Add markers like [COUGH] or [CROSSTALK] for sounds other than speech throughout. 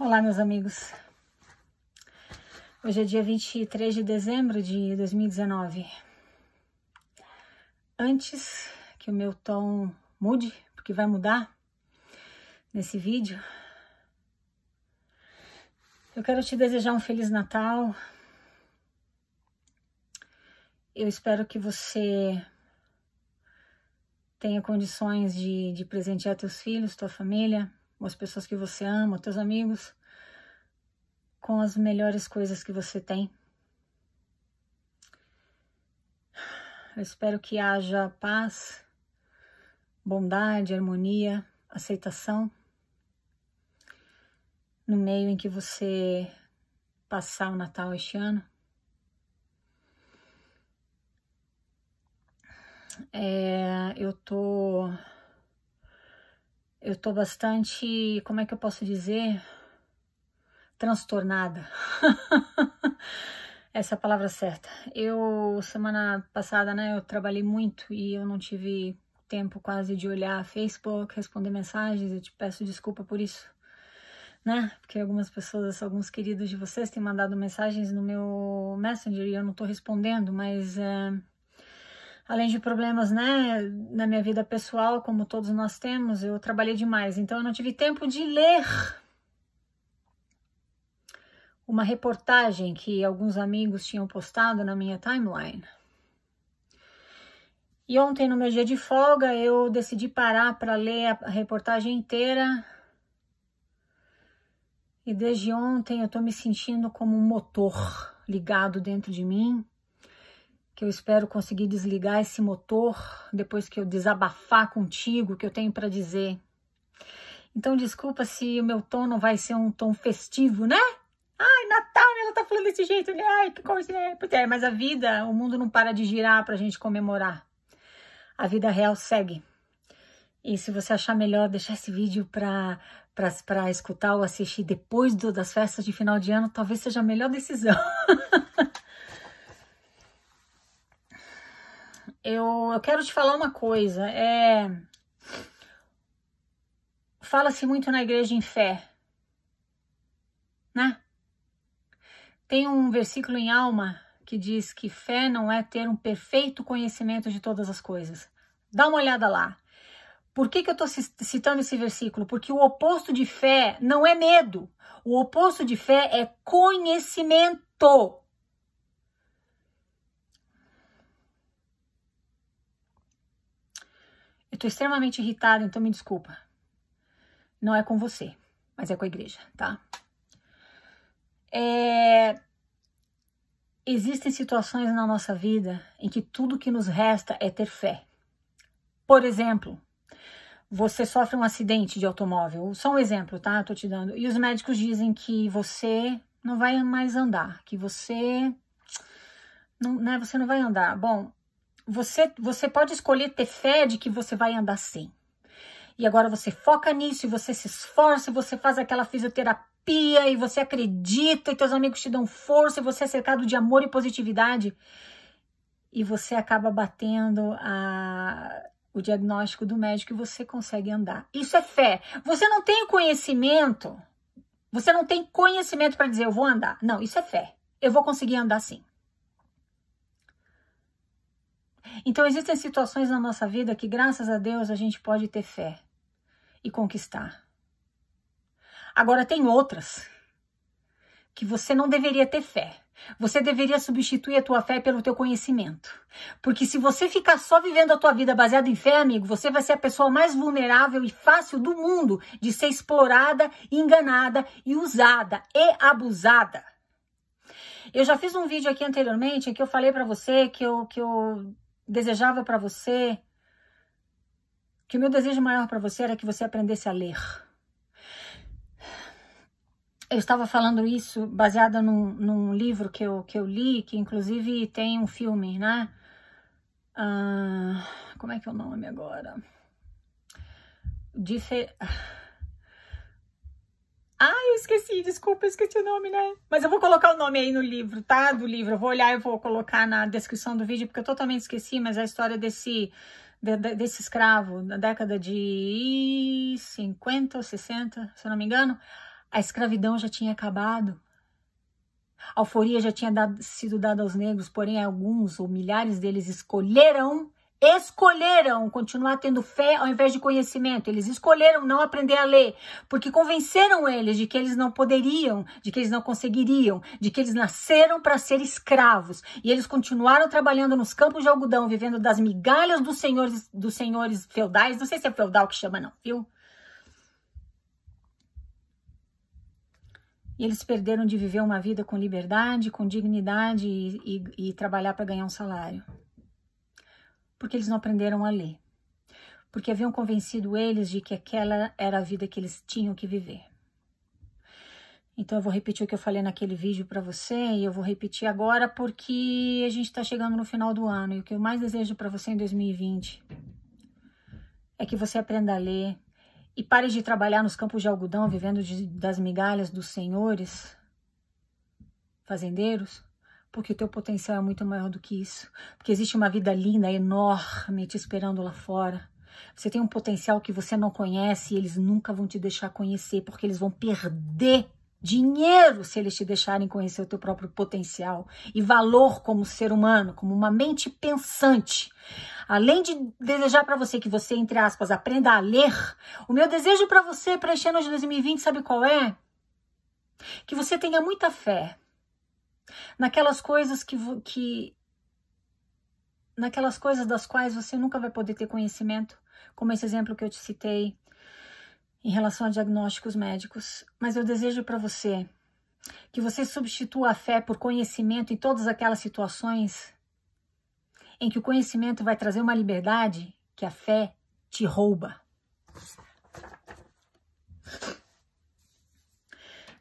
Olá, meus amigos. Hoje é dia 23 de dezembro de 2019. Antes que o meu tom mude, porque vai mudar nesse vídeo, eu quero te desejar um Feliz Natal. Eu espero que você tenha condições de, de presentear teus filhos, tua família, as pessoas que você ama, teus amigos, com as melhores coisas que você tem. Eu espero que haja paz, bondade, harmonia, aceitação no meio em que você passar o Natal este ano. É, eu tô eu tô bastante, como é que eu posso dizer? Transtornada. [LAUGHS] Essa é a palavra certa. Eu, semana passada, né, eu trabalhei muito e eu não tive tempo quase de olhar Facebook, responder mensagens. Eu te peço desculpa por isso, né? Porque algumas pessoas, alguns queridos de vocês têm mandado mensagens no meu Messenger e eu não tô respondendo, mas. É além de problemas, né, na minha vida pessoal, como todos nós temos, eu trabalhei demais, então eu não tive tempo de ler uma reportagem que alguns amigos tinham postado na minha timeline. E ontem, no meu dia de folga, eu decidi parar para ler a reportagem inteira. E desde ontem eu tô me sentindo como um motor ligado dentro de mim que eu espero conseguir desligar esse motor depois que eu desabafar contigo o que eu tenho para dizer. Então, desculpa se o meu tom não vai ser um tom festivo, né? Ai, Natal, ela tá falando desse jeito, né? Ai, que coisa, né? É, mas a vida, o mundo não para de girar pra gente comemorar. A vida real segue. E se você achar melhor deixar esse vídeo pra, pra, pra escutar ou assistir depois do, das festas de final de ano, talvez seja a melhor decisão. [LAUGHS] eu, eu quero te falar uma coisa. É... Fala-se muito na igreja em fé, né? Tem um versículo em Alma que diz que fé não é ter um perfeito conhecimento de todas as coisas. Dá uma olhada lá. Por que, que eu estou citando esse versículo? Porque o oposto de fé não é medo. O oposto de fé é conhecimento. Eu tô extremamente irritada, então me desculpa. Não é com você, mas é com a igreja, tá? É... Existem situações na nossa vida em que tudo que nos resta é ter fé. Por exemplo, você sofre um acidente de automóvel. Só um exemplo, tá? Eu tô te dando. E os médicos dizem que você não vai mais andar, que você não, né, você não vai andar. Bom, você, você pode escolher ter fé de que você vai andar sem. E agora você foca nisso, e você se esforça, você faz aquela fisioterapia, e você acredita, e teus amigos te dão força, e você é cercado de amor e positividade. E você acaba batendo a, o diagnóstico do médico e você consegue andar. Isso é fé. Você não tem conhecimento, você não tem conhecimento para dizer eu vou andar. Não, isso é fé. Eu vou conseguir andar sim. Então, existem situações na nossa vida que, graças a Deus, a gente pode ter fé e conquistar. Agora, tem outras que você não deveria ter fé. Você deveria substituir a tua fé pelo teu conhecimento. Porque se você ficar só vivendo a tua vida baseada em fé, amigo, você vai ser a pessoa mais vulnerável e fácil do mundo de ser explorada, enganada e usada e abusada. Eu já fiz um vídeo aqui anteriormente em que eu falei para você que eu, que eu desejava para você, que o meu desejo maior para você era que você aprendesse a ler. Eu estava falando isso baseada num, num, livro que eu, que eu li, que inclusive tem um filme, né? Ah, como é que é o nome agora? Difer... Ah, eu esqueci, desculpa, eu esqueci o nome, né? Mas eu vou colocar o nome aí no livro, tá? Do livro. Eu vou olhar e vou colocar na descrição do vídeo, porque eu totalmente esqueci, mas é a história desse, de, de, desse escravo, na década de 50 ou 60, se eu não me engano. A escravidão já tinha acabado. A alforia já tinha dado, sido dada aos negros, porém alguns ou milhares deles escolheram escolheram continuar tendo fé ao invés de conhecimento. Eles escolheram não aprender a ler, porque convenceram eles de que eles não poderiam, de que eles não conseguiriam, de que eles nasceram para ser escravos. E eles continuaram trabalhando nos campos de algodão, vivendo das migalhas dos senhores, dos senhores feudais. Não sei se é feudal que chama, não, viu? E eles perderam de viver uma vida com liberdade, com dignidade e, e, e trabalhar para ganhar um salário porque eles não aprenderam a ler. Porque haviam convencido eles de que aquela era a vida que eles tinham que viver. Então eu vou repetir o que eu falei naquele vídeo para você e eu vou repetir agora porque a gente está chegando no final do ano e o que eu mais desejo para você em 2020 é que você aprenda a ler e pare de trabalhar nos campos de algodão vivendo de, das migalhas dos senhores fazendeiros porque o teu potencial é muito maior do que isso. Porque existe uma vida linda, enorme te esperando lá fora. Você tem um potencial que você não conhece e eles nunca vão te deixar conhecer, porque eles vão perder dinheiro se eles te deixarem conhecer o teu próprio potencial e valor como ser humano, como uma mente pensante. Além de desejar para você que você, entre aspas, aprenda a ler, o meu desejo para você para este ano de 2020, sabe qual é? Que você tenha muita fé naquelas coisas que, que naquelas coisas das quais você nunca vai poder ter conhecimento, como esse exemplo que eu te citei em relação a diagnósticos médicos. Mas eu desejo para você que você substitua a fé por conhecimento em todas aquelas situações em que o conhecimento vai trazer uma liberdade que a fé te rouba.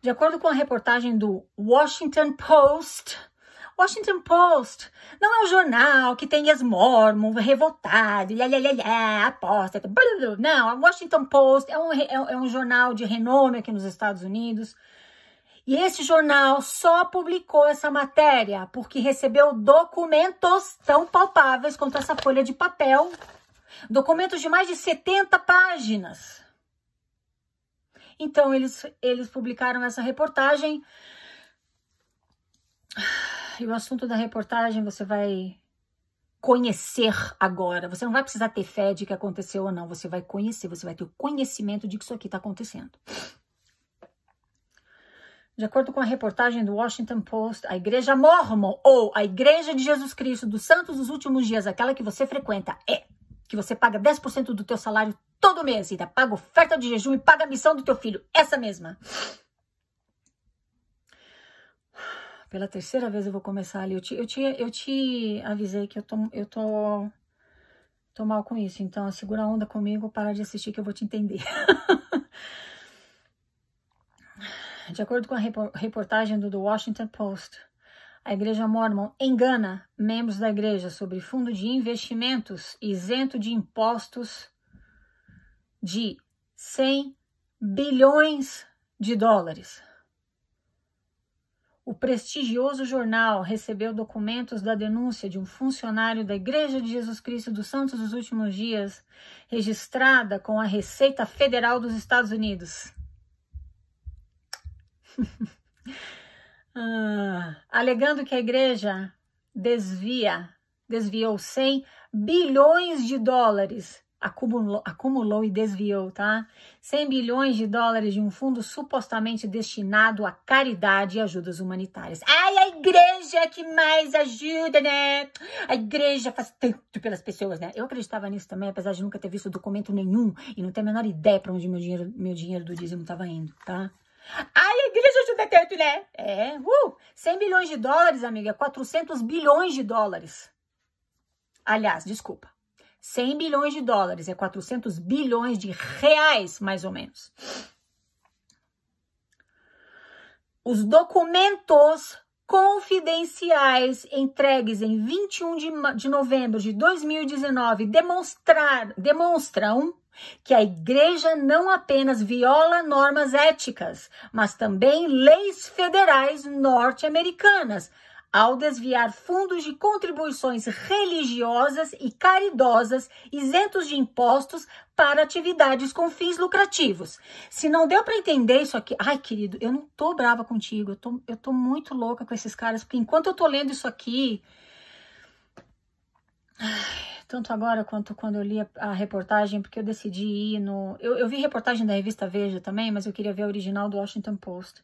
De acordo com a reportagem do Washington Post, Washington Post não é um jornal que tem esmormo, revoltado, lá, aposta, não, a Washington Post é um, é, é um jornal de renome aqui nos Estados Unidos. E esse jornal só publicou essa matéria porque recebeu documentos tão palpáveis quanto essa folha de papel, documentos de mais de 70 páginas. Então, eles, eles publicaram essa reportagem. E o assunto da reportagem você vai conhecer agora. Você não vai precisar ter fé de que aconteceu ou não. Você vai conhecer, você vai ter o conhecimento de que isso aqui está acontecendo. De acordo com a reportagem do Washington Post, a Igreja Mormon ou a Igreja de Jesus Cristo dos Santos dos Últimos Dias, aquela que você frequenta, é que você paga 10% do teu salário todo mês, ainda paga oferta de jejum e paga a missão do teu filho, essa mesma. Pela terceira vez eu vou começar ali. Eu te, eu te, eu te avisei que eu tô, eu tô, tô mal com isso. Então, segura a onda comigo, para de assistir que eu vou te entender. [LAUGHS] de acordo com a reportagem do The Washington Post, a Igreja Mormon engana membros da igreja sobre fundo de investimentos isento de impostos de 100 bilhões de dólares. O prestigioso jornal recebeu documentos da denúncia de um funcionário da Igreja de Jesus Cristo dos Santos dos Últimos Dias, registrada com a Receita Federal dos Estados Unidos. [LAUGHS] ah, alegando que a igreja desvia, desviou 100 bilhões de dólares acumulou, acumulou e desviou, tá? 100 bilhões de dólares de um fundo supostamente destinado à caridade e ajudas humanitárias. Ai, a igreja que mais ajuda, né? A igreja faz tanto pelas pessoas, né? Eu acreditava nisso também, apesar de nunca ter visto documento nenhum e não ter a menor ideia para onde meu dinheiro, meu dinheiro do dízimo estava indo, tá? Ai, a igreja ajuda tanto, né? É, uh, 100 bilhões de dólares, amiga, 400 bilhões de dólares. Aliás, desculpa, 100 bilhões de dólares, é 400 bilhões de reais, mais ou menos. Os documentos confidenciais entregues em 21 de, de novembro de 2019 demonstrar, demonstram que a igreja não apenas viola normas éticas, mas também leis federais norte-americanas, ao desviar fundos de contribuições religiosas e caridosas isentos de impostos para atividades com fins lucrativos. Se não deu para entender isso aqui, ai querido, eu não tô brava contigo, eu tô, eu tô muito louca com esses caras, porque enquanto eu tô lendo isso aqui, tanto agora quanto quando eu li a, a, reportagem, porque eu decidi ir no. Eu, eu vi reportagem da revista Veja também, mas eu queria ver a original do Washington Post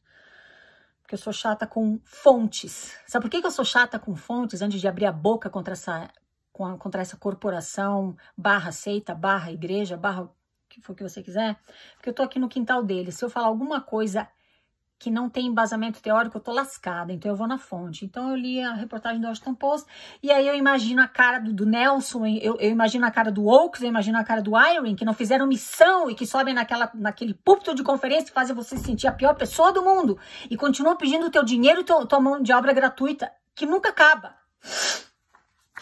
porque eu sou chata com fontes. Sabe por que, eu sou chata com fontes antes de abrir a boca contra essa, contra essa corporação, barra seita, barra igreja, barra o que for que você quiser? Porque eu tô aqui no quintal dele. Se eu falar alguma coisa que não tem embasamento teórico, eu tô lascada, então eu vou na fonte. Então eu li a reportagem do Washington Post e aí eu imagino a cara do, do Nelson, eu, eu, imagino a cara do Oaks, eu imagino a cara do Irene, que não fizeram missão e que sobem naquela, naquele púlpito de conferência e fazem você se sentir a pior pessoa do mundo e continuam pedindo o teu dinheiro e tua, tua mão de obra gratuita, que nunca acaba.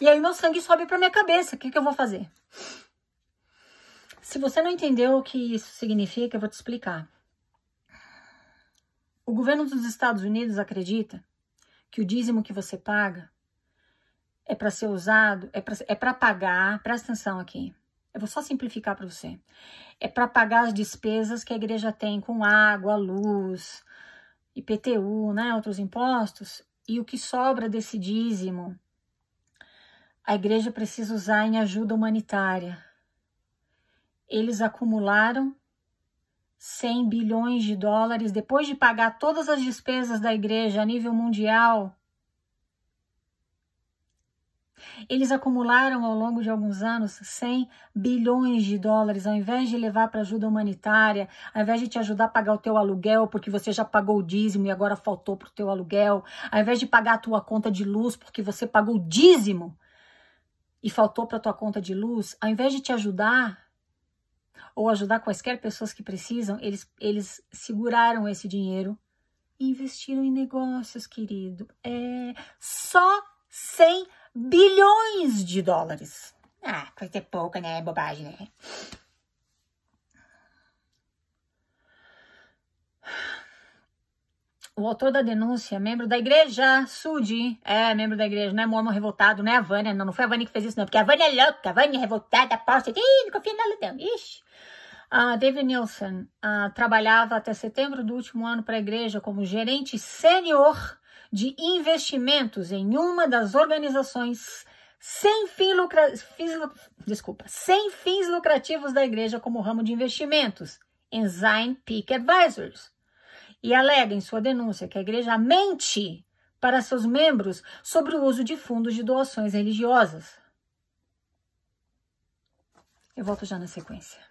E aí meu sangue sobe pra minha cabeça, o que, que eu vou fazer? Se você não entendeu o que isso significa, eu vou te explicar. O governo dos Estados Unidos acredita que o dízimo que você paga é para ser usado, é para é pagar, presta atenção aqui, eu vou só simplificar para você, é para pagar as despesas que a igreja tem com água, luz, IPTU, né, outros impostos, e o que sobra desse dízimo, a igreja precisa usar em ajuda humanitária. Eles acumularam 100 bilhões de dólares depois de pagar todas as despesas da igreja a nível mundial. Eles acumularam ao longo de alguns anos 100 bilhões de dólares, ao invés de levar para ajuda humanitária, ao invés de te ajudar a pagar o teu aluguel, porque você já pagou o dízimo e agora faltou para o teu aluguel, ao invés de pagar a tua conta de luz, porque você pagou o dízimo e faltou para a tua conta de luz, ao invés de te ajudar, ou ajudar quaisquer pessoas que precisam, eles, eles seguraram esse dinheiro e investiram em negócios, querido. É só 100 bilhões de dólares. Ah, coisa é pouca, né? Bobagem, né? O autor da denúncia, membro da igreja, Sudi, é membro da igreja, não é mormon revoltado, não é a Vânia, não, não foi a Vânia que fez isso, não, porque a Vânia é louca, a Vânia é revoltada, aposta, ih, não confia nela, não, ixi. Uh, David Nielsen uh, trabalhava até setembro do último ano para a igreja como gerente sênior de investimentos em uma das organizações sem, fim lucra... fins... Desculpa, sem fins lucrativos da igreja como ramo de investimentos, Ensign Peak Advisors. E alega em sua denúncia que a igreja mente para seus membros sobre o uso de fundos de doações religiosas. Eu volto já na sequência.